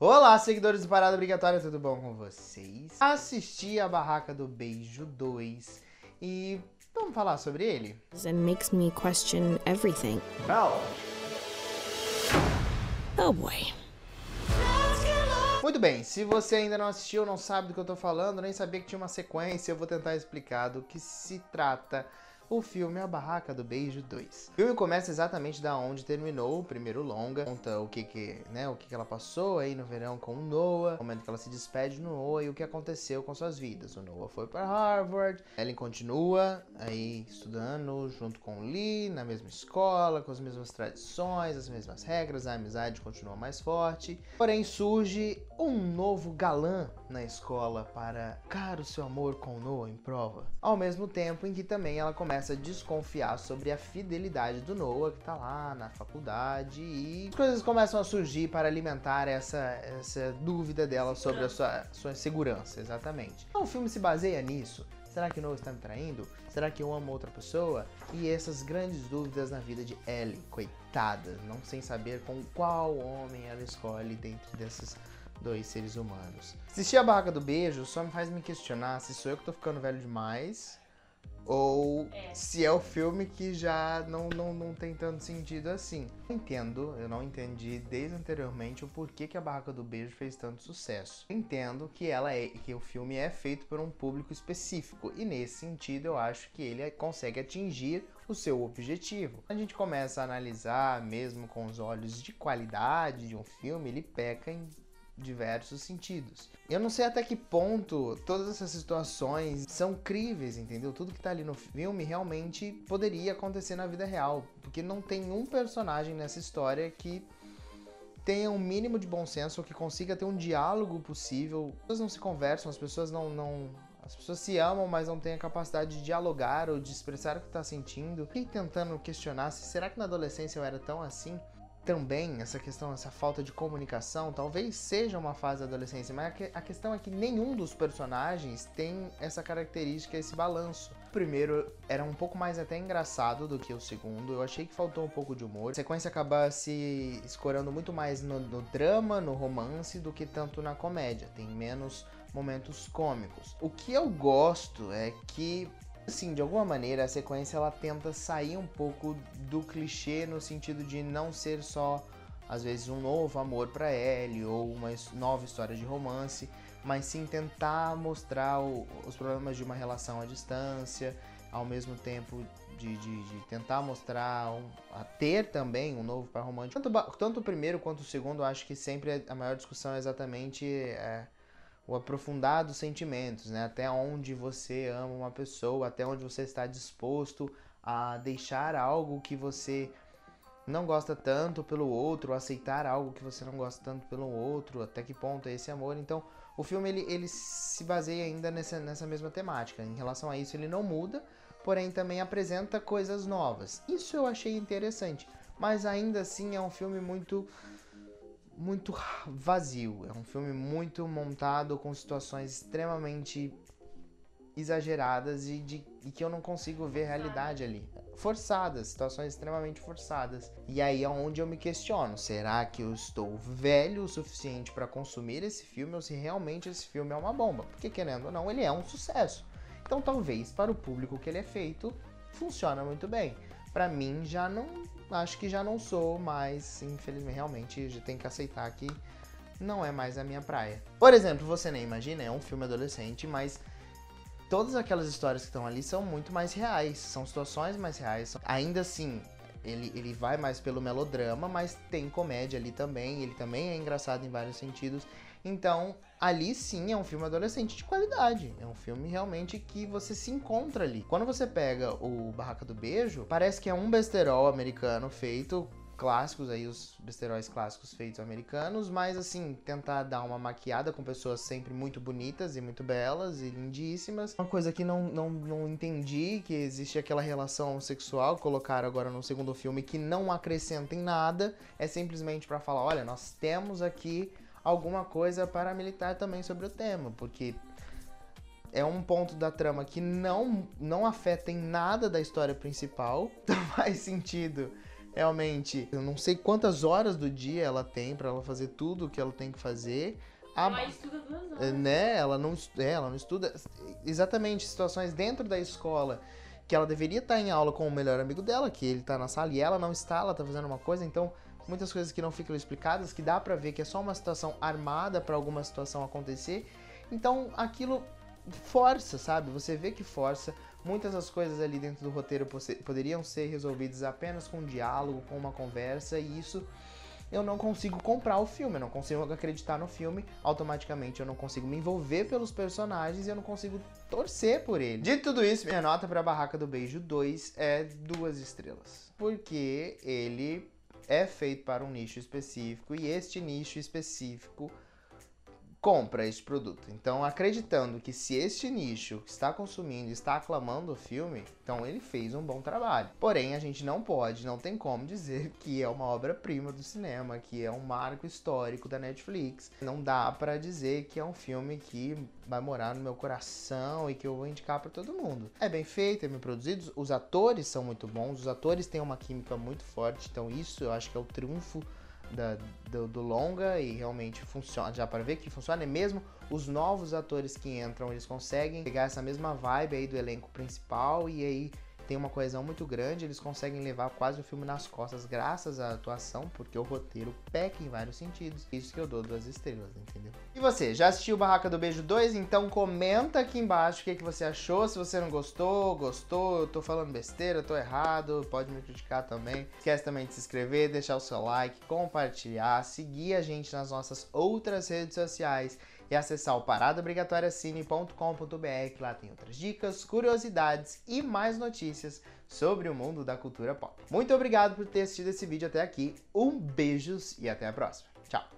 Olá, seguidores do Parada Obrigatória, tudo bom com vocês? Assisti a Barraca do Beijo 2 e vamos falar sobre ele? and makes me question everything. Não. Oh boy. Muito bem, se você ainda não assistiu, não sabe do que eu tô falando, nem sabia que tinha uma sequência, eu vou tentar explicar do que se trata o filme A Barraca do Beijo 2. O filme começa exatamente da onde terminou o primeiro longa, conta o que que, né, o que que ela passou aí no verão com o Noah, o momento que ela se despede do Noah e o que aconteceu com suas vidas. O Noah foi para Harvard, Ellen continua aí estudando junto com o Lee, na mesma escola, com as mesmas tradições, as mesmas regras, a amizade continua mais forte. Porém surge um novo galã na escola para cara o seu amor com o Noah em prova. Ao mesmo tempo em que também ela começa a desconfiar sobre a fidelidade do Noah, que tá lá na faculdade, e as coisas começam a surgir para alimentar essa, essa dúvida dela sobre a sua, sua segurança, exatamente. Então o filme se baseia nisso. Será que Noah está me traindo? Será que eu amo outra pessoa? E essas grandes dúvidas na vida de Ellie, coitada, não sem saber com qual homem ela escolhe dentre desses dois seres humanos. Assistir a Barraca do Beijo só me faz me questionar se sou eu que tô ficando velho demais ou se é o filme que já não, não, não tem tanto sentido assim. Entendo, eu não entendi desde anteriormente o porquê que a Barraca do Beijo fez tanto sucesso. Entendo que ela é que o filme é feito por um público específico e nesse sentido eu acho que ele consegue atingir o seu objetivo. A gente começa a analisar mesmo com os olhos de qualidade de um filme, ele peca em diversos sentidos. Eu não sei até que ponto todas essas situações são críveis, entendeu? Tudo que tá ali no filme realmente poderia acontecer na vida real, porque não tem um personagem nessa história que tenha um mínimo de bom senso ou que consiga ter um diálogo possível. As pessoas não se conversam, as pessoas não, não as pessoas se amam, mas não têm a capacidade de dialogar ou de expressar o que está sentindo. E tentando questionar se será que na adolescência eu era tão assim? Também essa questão, essa falta de comunicação, talvez seja uma fase da adolescência, mas a questão é que nenhum dos personagens tem essa característica, esse balanço. O primeiro era um pouco mais até engraçado do que o segundo, eu achei que faltou um pouco de humor. A sequência acaba se escorando muito mais no, no drama, no romance, do que tanto na comédia. Tem menos momentos cômicos. O que eu gosto é que Assim, de alguma maneira, a sequência ela tenta sair um pouco do clichê no sentido de não ser só, às vezes, um novo amor para Ellie ou uma nova história de romance, mas sim tentar mostrar o, os problemas de uma relação à distância, ao mesmo tempo de, de, de tentar mostrar, um, a ter também um novo par romântico. Tanto, tanto o primeiro quanto o segundo, acho que sempre a maior discussão é exatamente. É, o aprofundar dos sentimentos, né? Até onde você ama uma pessoa, até onde você está disposto a deixar algo que você não gosta tanto pelo outro, aceitar algo que você não gosta tanto pelo outro, até que ponto é esse amor. Então, o filme ele, ele se baseia ainda nessa, nessa mesma temática. Em relação a isso, ele não muda, porém também apresenta coisas novas. Isso eu achei interessante, mas ainda assim é um filme muito muito vazio. É um filme muito montado com situações extremamente exageradas e, de, e que eu não consigo ver realidade ali. Forçadas, situações extremamente forçadas. E aí é onde eu me questiono: será que eu estou velho o suficiente para consumir esse filme ou se realmente esse filme é uma bomba? Porque querendo ou não, ele é um sucesso. Então talvez para o público que ele é feito, funciona muito bem. Para mim já não acho que já não sou mais, infelizmente, realmente já tenho que aceitar que não é mais a minha praia. Por exemplo, você nem imagina, é um filme adolescente, mas todas aquelas histórias que estão ali são muito mais reais, são situações mais reais. Ainda assim, ele, ele vai mais pelo melodrama, mas tem comédia ali também, ele também é engraçado em vários sentidos. Então, ali sim é um filme adolescente de qualidade. É um filme realmente que você se encontra ali. Quando você pega o Barraca do Beijo, parece que é um besterol americano feito clássicos aí, os besteróis clássicos feitos americanos, mas assim, tentar dar uma maquiada com pessoas sempre muito bonitas e muito belas e lindíssimas. Uma coisa que não, não, não entendi, que existe aquela relação sexual, colocaram agora no segundo filme, que não acrescenta em nada, é simplesmente para falar, olha, nós temos aqui alguma coisa paramilitar também sobre o tema, porque é um ponto da trama que não, não afeta em nada da história principal, não faz sentido realmente, eu não sei quantas horas do dia ela tem pra ela fazer tudo o que ela tem que fazer. A- Ela estuda duas horas. né? Ela não, é, ela não estuda exatamente situações dentro da escola que ela deveria estar em aula com o melhor amigo dela, que ele tá na sala e ela não está, ela tá fazendo uma coisa, então muitas coisas que não ficam explicadas, que dá pra ver que é só uma situação armada pra alguma situação acontecer. Então aquilo força, sabe? Você vê que força. Muitas das coisas ali dentro do roteiro poderiam ser resolvidas apenas com um diálogo, com uma conversa, e isso eu não consigo comprar o filme, eu não consigo acreditar no filme, automaticamente eu não consigo me envolver pelos personagens e eu não consigo torcer por ele. Dito tudo isso, minha nota pra Barraca do Beijo 2 é duas estrelas. Porque ele é feito para um nicho específico e este nicho específico compra este produto. Então, acreditando que se este nicho está consumindo, está aclamando o filme, então ele fez um bom trabalho. Porém, a gente não pode, não tem como dizer que é uma obra-prima do cinema, que é um marco histórico da Netflix. Não dá pra dizer que é um filme que vai morar no meu coração e que eu vou indicar pra todo mundo. É bem feito, é bem produzido, os atores são muito bons, os atores têm uma química muito forte, então isso eu acho que é o triunfo da- do, do longa e realmente funciona, já para ver que funciona, e mesmo os novos atores que entram, eles conseguem pegar essa mesma vibe aí do elenco principal e aí tem uma coesão muito grande, eles conseguem levar quase o filme nas costas graças à atuação, porque o roteiro peca em vários sentidos. Isso que eu dou duas estrelas, entendeu? E você, já assistiu Barraca do Beijo 2? Então comenta aqui embaixo o que, que você achou, se você não gostou, gostou, eu tô falando besteira, tô errado, pode me criticar também. Esquece também de se inscrever, deixar o seu like, compartilhar, seguir a gente nas nossas outras redes sociais e acessar o paradaobrigatoriacine.com.br, que lá tem outras dicas, curiosidades e mais notícias sobre o mundo da cultura pop. Muito obrigado por ter assistido esse vídeo até aqui, um beijos e até a próxima. Tchau!